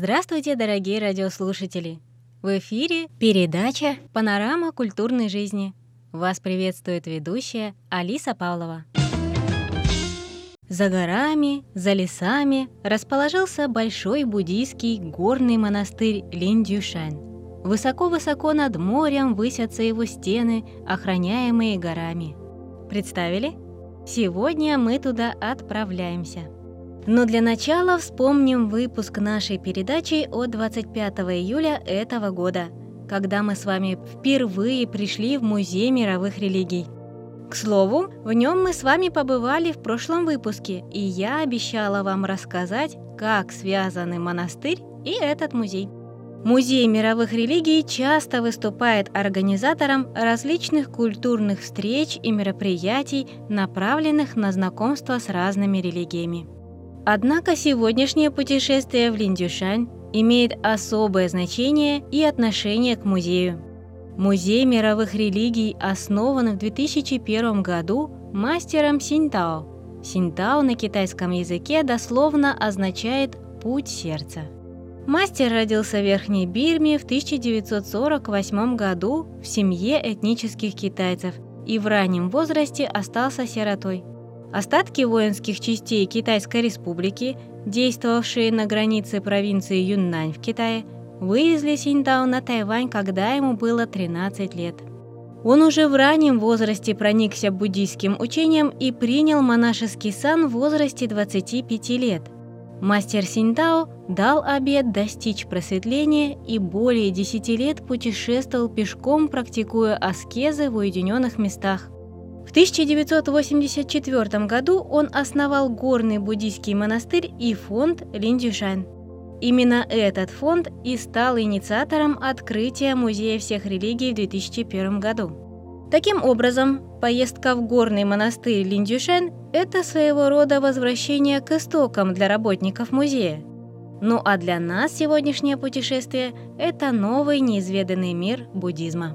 Здравствуйте, дорогие радиослушатели! В эфире передача «Панорама культурной жизни». Вас приветствует ведущая Алиса Павлова. За горами, за лесами расположился большой буддийский горный монастырь Линдюшань. Высоко-высоко над морем высятся его стены, охраняемые горами. Представили? Сегодня мы туда отправляемся – но для начала вспомним выпуск нашей передачи от 25 июля этого года, когда мы с вами впервые пришли в Музей мировых религий. К слову, в нем мы с вами побывали в прошлом выпуске, и я обещала вам рассказать, как связаны монастырь и этот музей. Музей мировых религий часто выступает организатором различных культурных встреч и мероприятий, направленных на знакомство с разными религиями. Однако сегодняшнее путешествие в Линдюшань имеет особое значение и отношение к музею. Музей мировых религий основан в 2001 году мастером Синтао. Синтао на китайском языке дословно означает «путь сердца». Мастер родился в Верхней Бирме в 1948 году в семье этнических китайцев и в раннем возрасте остался сиротой. Остатки воинских частей Китайской Республики, действовавшие на границе провинции Юннань в Китае, вывезли Синьдао на Тайвань, когда ему было 13 лет. Он уже в раннем возрасте проникся буддийским учением и принял монашеский сан в возрасте 25 лет. Мастер Синьдао дал обет достичь просветления и более 10 лет путешествовал пешком, практикуя аскезы в уединенных местах. В 1984 году он основал горный буддийский монастырь и фонд Линдюшань. Именно этот фонд и стал инициатором открытия Музея всех религий в 2001 году. Таким образом, поездка в горный монастырь Линдюшань – это своего рода возвращение к истокам для работников музея. Ну а для нас сегодняшнее путешествие – это новый неизведанный мир буддизма.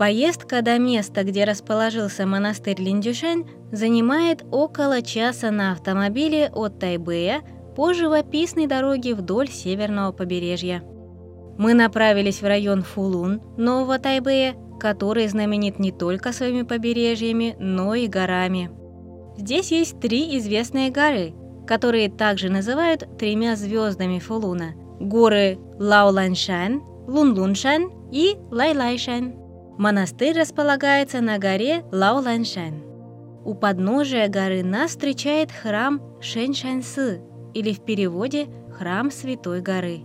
Поездка до места, где расположился монастырь Линдюшань, занимает около часа на автомобиле от Тайбэя по живописной дороге вдоль северного побережья. Мы направились в район Фулун, Нового Тайбэя, который знаменит не только своими побережьями, но и горами. Здесь есть три известные горы, которые также называют тремя звездами Фулуна. Горы Лаоланшань, Лунлуншань и Лайлайшань. Монастырь располагается на горе Лаоланшань. У подножия горы нас встречает храм Шэньшаньсы, или в переводе «Храм Святой горы».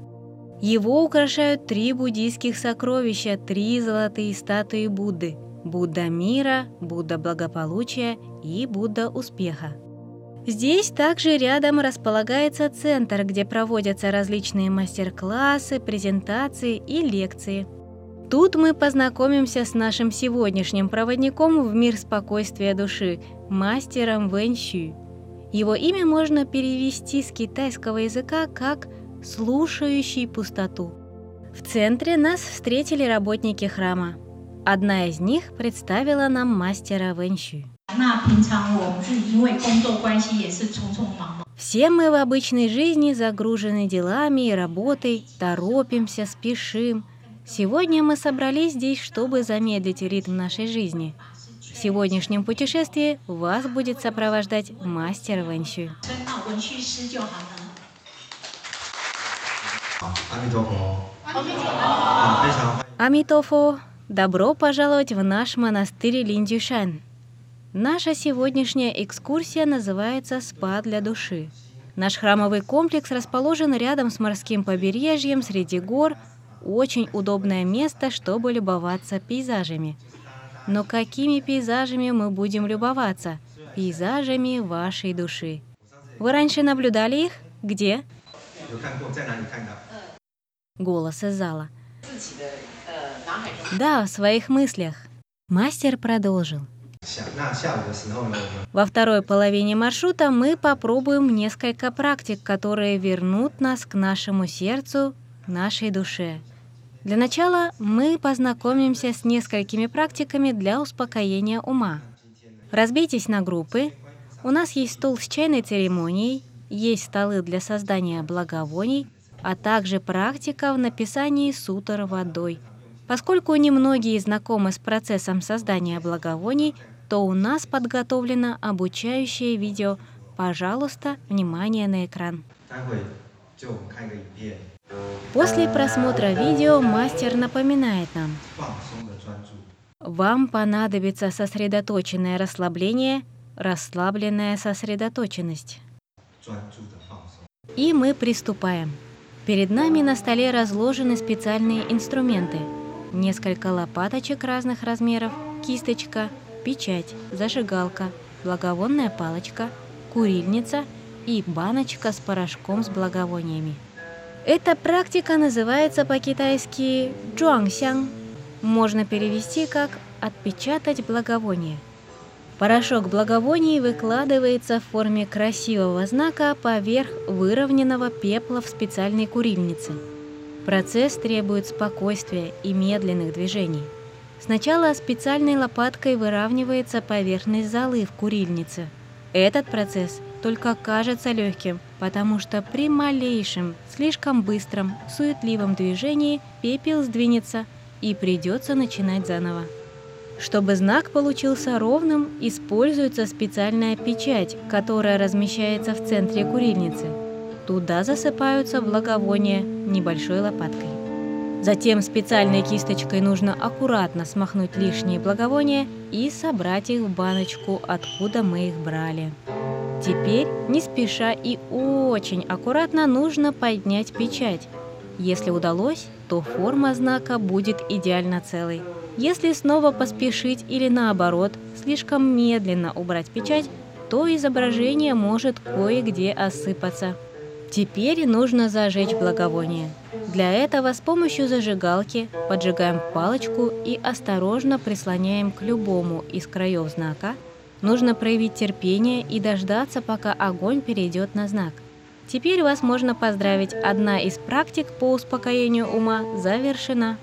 Его украшают три буддийских сокровища, три золотые статуи Будды – Будда мира, Будда благополучия и Будда успеха. Здесь также рядом располагается центр, где проводятся различные мастер-классы, презентации и лекции – Тут мы познакомимся с нашим сегодняшним проводником в мир спокойствия души, мастером Вэнь Xu. Его имя можно перевести с китайского языка как «слушающий пустоту». В центре нас встретили работники храма. Одна из них представила нам мастера Вэнь Xu. Все мы в обычной жизни загружены делами и работой, торопимся, спешим – Сегодня мы собрались здесь, чтобы замедлить ритм нашей жизни. В сегодняшнем путешествии вас будет сопровождать мастер Вэнщу. Амитофо, добро пожаловать в наш монастырь Линдюшан. Наша сегодняшняя экскурсия называется «Спа для души». Наш храмовый комплекс расположен рядом с морским побережьем среди гор – очень удобное место, чтобы любоваться пейзажами. Но какими пейзажами мы будем любоваться? Пейзажами вашей души. Вы раньше наблюдали их? Где? Голос из зала. Да, в своих мыслях. Мастер продолжил. Во второй половине маршрута мы попробуем несколько практик, которые вернут нас к нашему сердцу, нашей душе. Для начала мы познакомимся с несколькими практиками для успокоения ума. Разбейтесь на группы. У нас есть стол с чайной церемонией, есть столы для создания благовоний, а также практика в написании сутр водой. Поскольку немногие знакомы с процессом создания благовоний, то у нас подготовлено обучающее видео. Пожалуйста, внимание на экран. После просмотра видео мастер напоминает нам, вам понадобится сосредоточенное расслабление, расслабленная сосредоточенность. И мы приступаем. Перед нами на столе разложены специальные инструменты. Несколько лопаточек разных размеров, кисточка, печать, зажигалка, благовонная палочка, курильница и баночка с порошком с благовониями. Эта практика называется по-китайски «джуангсян». Можно перевести как «отпечатать благовоние». Порошок благовоний выкладывается в форме красивого знака поверх выровненного пепла в специальной курильнице. Процесс требует спокойствия и медленных движений. Сначала специальной лопаткой выравнивается поверхность золы в курильнице. Этот процесс только кажется легким, потому что при малейшем, слишком быстром, суетливом движении пепел сдвинется и придется начинать заново. Чтобы знак получился ровным, используется специальная печать, которая размещается в центре курильницы. Туда засыпаются благовония небольшой лопаткой. Затем специальной кисточкой нужно аккуратно смахнуть лишние благовония и собрать их в баночку, откуда мы их брали. Теперь, не спеша и очень аккуратно, нужно поднять печать. Если удалось, то форма знака будет идеально целой. Если снова поспешить или наоборот, слишком медленно убрать печать, то изображение может кое-где осыпаться. Теперь нужно зажечь благовоние. Для этого с помощью зажигалки поджигаем палочку и осторожно прислоняем к любому из краев знака. Нужно проявить терпение и дождаться, пока огонь перейдет на знак. Теперь вас можно поздравить, одна из практик по успокоению ума завершена.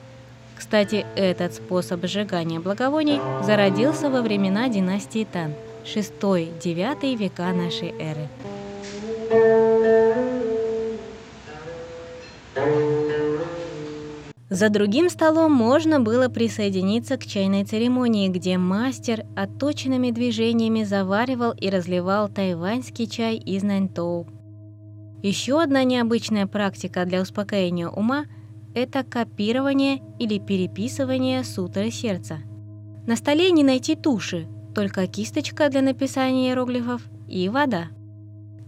Кстати, этот способ сжигания благовоний зародился во времена династии Тан, 6-9 века нашей эры. За другим столом можно было присоединиться к чайной церемонии, где мастер отточенными движениями заваривал и разливал тайваньский чай из Наньтоу. Еще одна необычная практика для успокоения ума – это копирование или переписывание сутры сердца. На столе не найти туши, только кисточка для написания иероглифов и вода.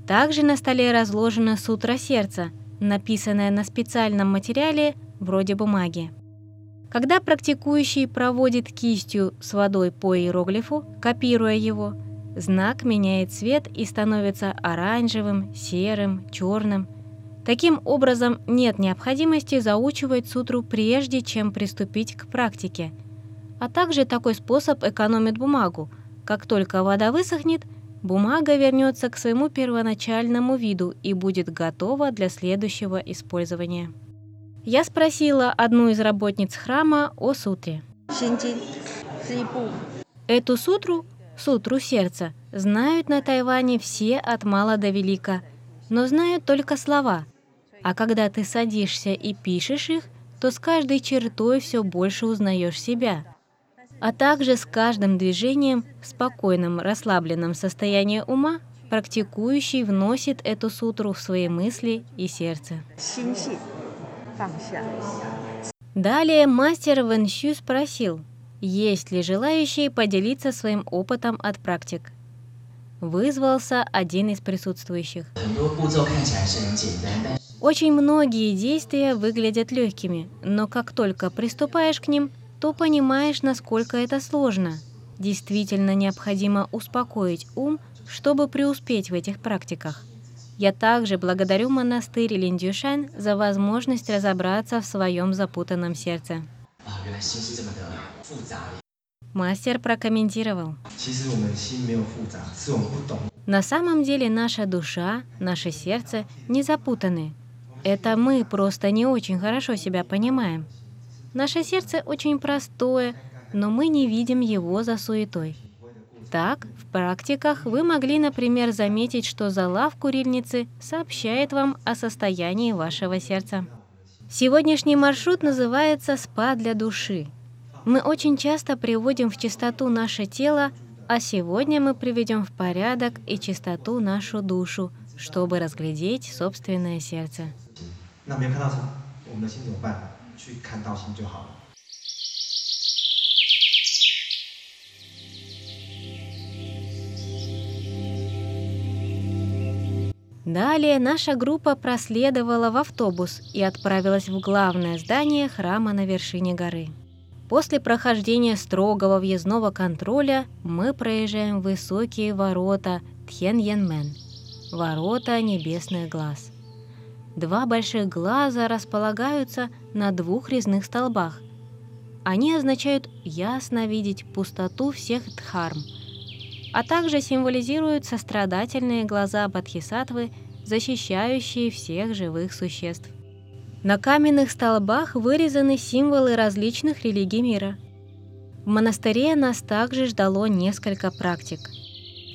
Также на столе разложена сутра сердца, написанная на специальном материале вроде бумаги. Когда практикующий проводит кистью с водой по иероглифу, копируя его, знак меняет цвет и становится оранжевым, серым, черным – Таким образом, нет необходимости заучивать сутру прежде, чем приступить к практике. А также такой способ экономит бумагу. Как только вода высохнет, бумага вернется к своему первоначальному виду и будет готова для следующего использования. Я спросила одну из работниц храма о сутре. Эту сутру, сутру сердца, знают на Тайване все от мала до велика, но знают только слова – а когда ты садишься и пишешь их, то с каждой чертой все больше узнаешь себя. А также с каждым движением в спокойном, расслабленном состоянии ума практикующий вносит эту сутру в свои мысли и сердце. Далее мастер Вэнщу спросил, есть ли желающие поделиться своим опытом от практик. Вызвался один из присутствующих. Очень многие действия выглядят легкими, но как только приступаешь к ним, то понимаешь, насколько это сложно. Действительно необходимо успокоить ум, чтобы преуспеть в этих практиках. Я также благодарю монастырь Линдюшань за возможность разобраться в своем запутанном сердце. Мастер прокомментировал. На самом деле наша душа, наше сердце не запутаны, это мы просто не очень хорошо себя понимаем. Наше сердце очень простое, но мы не видим его за суетой. Так, в практиках вы могли, например, заметить, что зала в курильнице сообщает вам о состоянии вашего сердца. Сегодняшний маршрут называется «Спа для души». Мы очень часто приводим в чистоту наше тело, а сегодня мы приведем в порядок и чистоту нашу душу, чтобы разглядеть собственное сердце. 那没有看到我们的心怎么办？去看到心就好了。 Далее наша группа проследовала в автобус и отправилась в главное здание храма на вершине горы. После прохождения строгого въездного контроля мы проезжаем высокие ворота Тхеньянмен, ворота небесных глаз. Два больших глаза располагаются на двух резных столбах. Они означают ясно видеть пустоту всех дхарм, а также символизируют сострадательные глаза Бодхисаттвы – защищающие всех живых существ. На каменных столбах вырезаны символы различных религий мира. В монастыре нас также ждало несколько практик.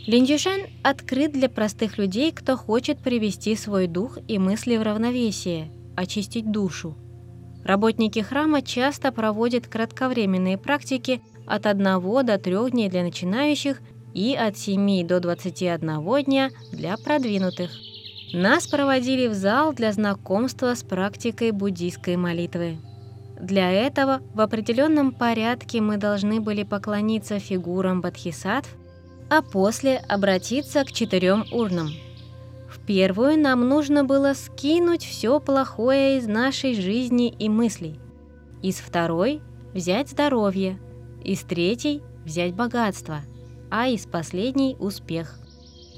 Линдюшан открыт для простых людей, кто хочет привести свой дух и мысли в равновесие, очистить душу. Работники храма часто проводят кратковременные практики от 1 до 3 дней для начинающих и от 7 до 21 дня для продвинутых. Нас проводили в зал для знакомства с практикой буддийской молитвы. Для этого в определенном порядке мы должны были поклониться фигурам бодхисаттв, а после обратиться к четырем урнам. В первую нам нужно было скинуть все плохое из нашей жизни и мыслей. Из второй – взять здоровье, из третьей – взять богатство, а из последней – успех.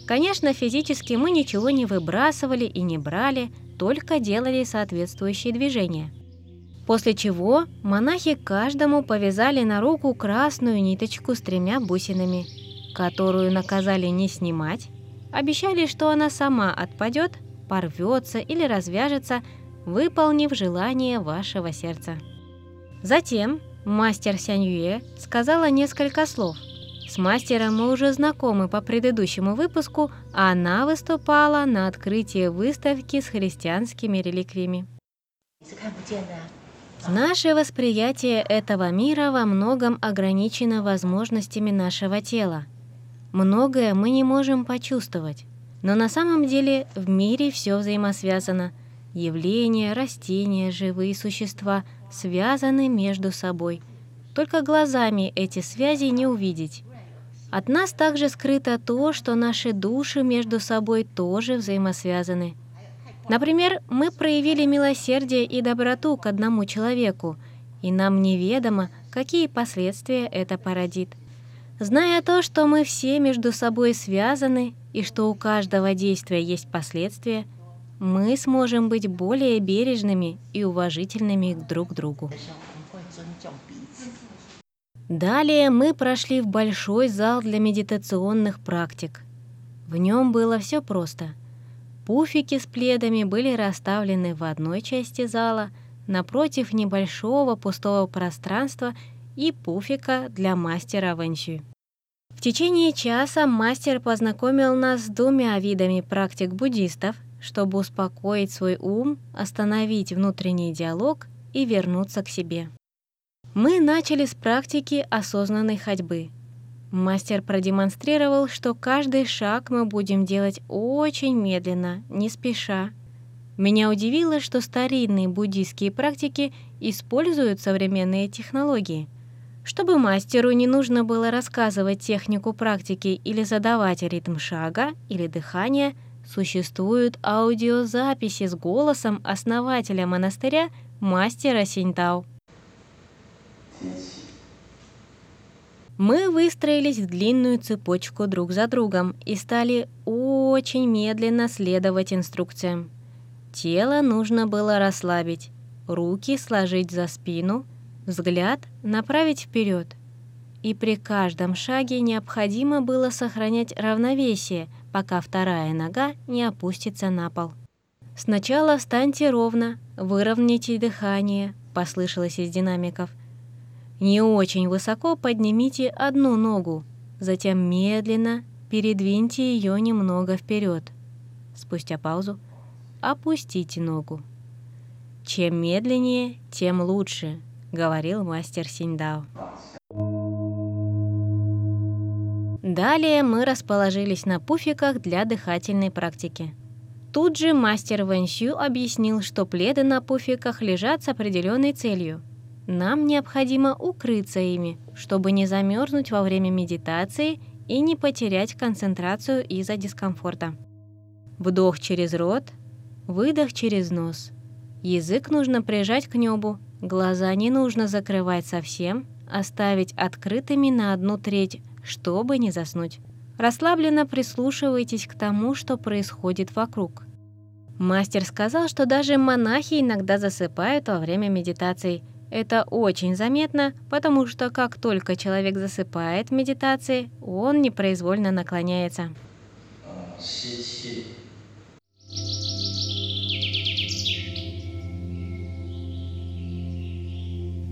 Конечно, физически мы ничего не выбрасывали и не брали, только делали соответствующие движения. После чего монахи каждому повязали на руку красную ниточку с тремя бусинами, которую наказали не снимать, обещали, что она сама отпадет, порвется или развяжется, выполнив желание вашего сердца. Затем мастер Сяньюэ сказала несколько слов – с мастером мы уже знакомы по предыдущему выпуску, она выступала на открытии выставки с христианскими реликвиями. Наше восприятие этого мира во многом ограничено возможностями нашего тела. Многое мы не можем почувствовать, но на самом деле в мире все взаимосвязано. Явления, растения, живые существа связаны между собой. Только глазами эти связи не увидеть. От нас также скрыто то, что наши души между собой тоже взаимосвязаны. Например, мы проявили милосердие и доброту к одному человеку, и нам неведомо, какие последствия это породит. Зная то, что мы все между собой связаны и что у каждого действия есть последствия, мы сможем быть более бережными и уважительными друг к другу. Далее мы прошли в большой зал для медитационных практик. В нем было все просто. Пуфики с пледами были расставлены в одной части зала, напротив небольшого пустого пространства и пуфика для мастера вэнчи. В течение часа мастер познакомил нас с двумя видами практик буддистов, чтобы успокоить свой ум, остановить внутренний диалог и вернуться к себе. Мы начали с практики осознанной ходьбы. Мастер продемонстрировал, что каждый шаг мы будем делать очень медленно, не спеша. Меня удивило, что старинные буддийские практики используют современные технологии. Чтобы мастеру не нужно было рассказывать технику практики или задавать ритм шага или дыхания, существуют аудиозаписи с голосом основателя монастыря мастера Синьтау. Мы выстроились в длинную цепочку друг за другом и стали очень медленно следовать инструкциям. Тело нужно было расслабить, руки сложить за спину, взгляд направить вперед. И при каждом шаге необходимо было сохранять равновесие, пока вторая нога не опустится на пол. «Сначала встаньте ровно, выровняйте дыхание», — послышалось из динамиков. Не очень высоко поднимите одну ногу, затем медленно передвиньте ее немного вперед. Спустя паузу опустите ногу. Чем медленнее, тем лучше, говорил мастер Синдао. Далее мы расположились на пуфиках для дыхательной практики. Тут же мастер Вэньсю объяснил, что пледы на пуфиках лежат с определенной целью. Нам необходимо укрыться ими, чтобы не замерзнуть во время медитации и не потерять концентрацию из-за дискомфорта. Вдох через рот, выдох через нос. Язык нужно прижать к небу, глаза не нужно закрывать совсем, оставить открытыми на одну треть, чтобы не заснуть. Расслабленно прислушивайтесь к тому, что происходит вокруг. Мастер сказал, что даже монахи иногда засыпают во время медитаций. Это очень заметно, потому что как только человек засыпает в медитации, он непроизвольно наклоняется.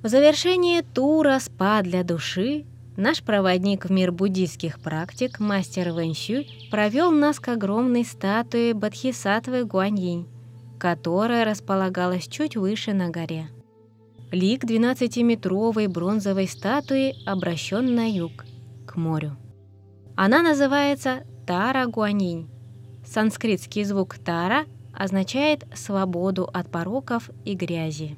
В завершение тура «Спа для души» Наш проводник в мир буддийских практик, мастер Вэньщу, провел нас к огромной статуе Бодхисаттвы Гуаньинь, которая располагалась чуть выше на горе. Лик 12-метровой бронзовой статуи обращен на юг, к морю. Она называется Тара Гуаньинь. Санскритский звук Тара означает «свободу от пороков и грязи».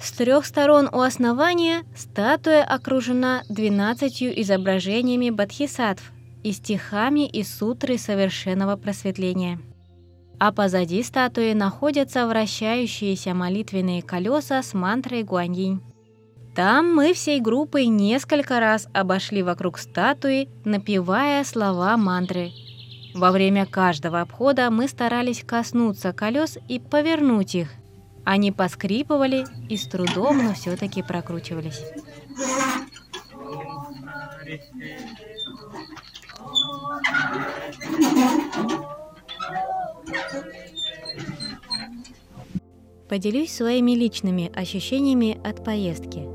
С трех сторон у основания статуя окружена двенадцатью изображениями бодхисаттв и стихами из сутры совершенного просветления. А позади статуи находятся вращающиеся молитвенные колеса с мантрой Гуаньинь. Там мы всей группой несколько раз обошли вокруг статуи, напевая слова мантры. Во время каждого обхода мы старались коснуться колес и повернуть их – они поскрипывали и с трудом, но все-таки прокручивались. Поделюсь своими личными ощущениями от поездки.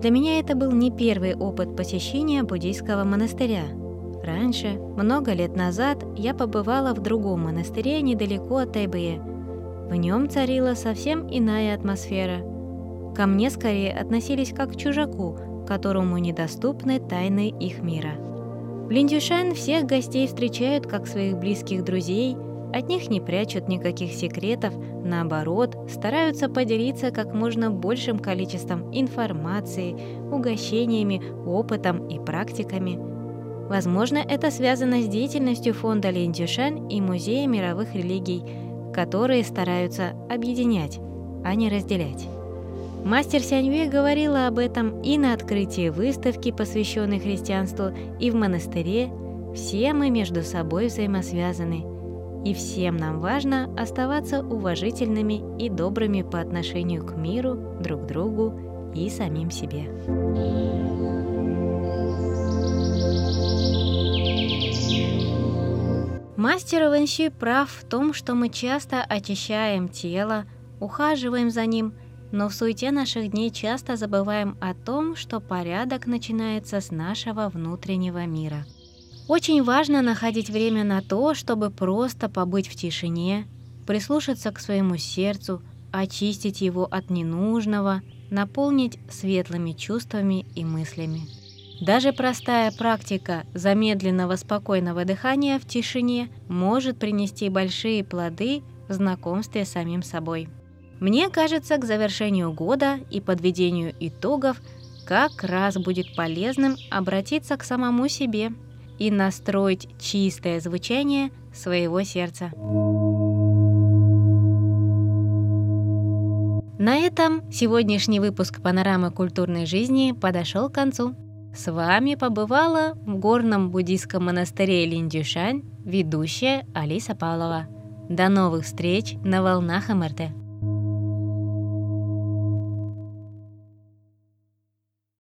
Для меня это был не первый опыт посещения буддийского монастыря. Раньше, много лет назад, я побывала в другом монастыре недалеко от Тайбэя – в нем царила совсем иная атмосфера. Ко мне скорее относились как к чужаку, которому недоступны тайны их мира. В Линдюшан всех гостей встречают как своих близких друзей, от них не прячут никаких секретов, наоборот, стараются поделиться как можно большим количеством информации, угощениями, опытом и практиками. Возможно, это связано с деятельностью фонда Линдюшан и Музея мировых религий – которые стараются объединять, а не разделять. Мастер Сяньве говорила об этом и на открытии выставки, посвященной христианству, и в монастыре. Все мы между собой взаимосвязаны, и всем нам важно оставаться уважительными и добрыми по отношению к миру, друг другу и самим себе. Мастер Вэньщи прав в том, что мы часто очищаем тело, ухаживаем за ним, но в суете наших дней часто забываем о том, что порядок начинается с нашего внутреннего мира. Очень важно находить время на то, чтобы просто побыть в тишине, прислушаться к своему сердцу, очистить его от ненужного, наполнить светлыми чувствами и мыслями. Даже простая практика замедленного спокойного дыхания в тишине может принести большие плоды в знакомстве с самим собой. Мне кажется, к завершению года и подведению итогов как раз будет полезным обратиться к самому себе и настроить чистое звучание своего сердца. На этом сегодняшний выпуск «Панорамы культурной жизни» подошел к концу. С вами побывала в горном буддийском монастыре Линдюшань ведущая Алиса Павлова. До новых встреч на волнах МРТ.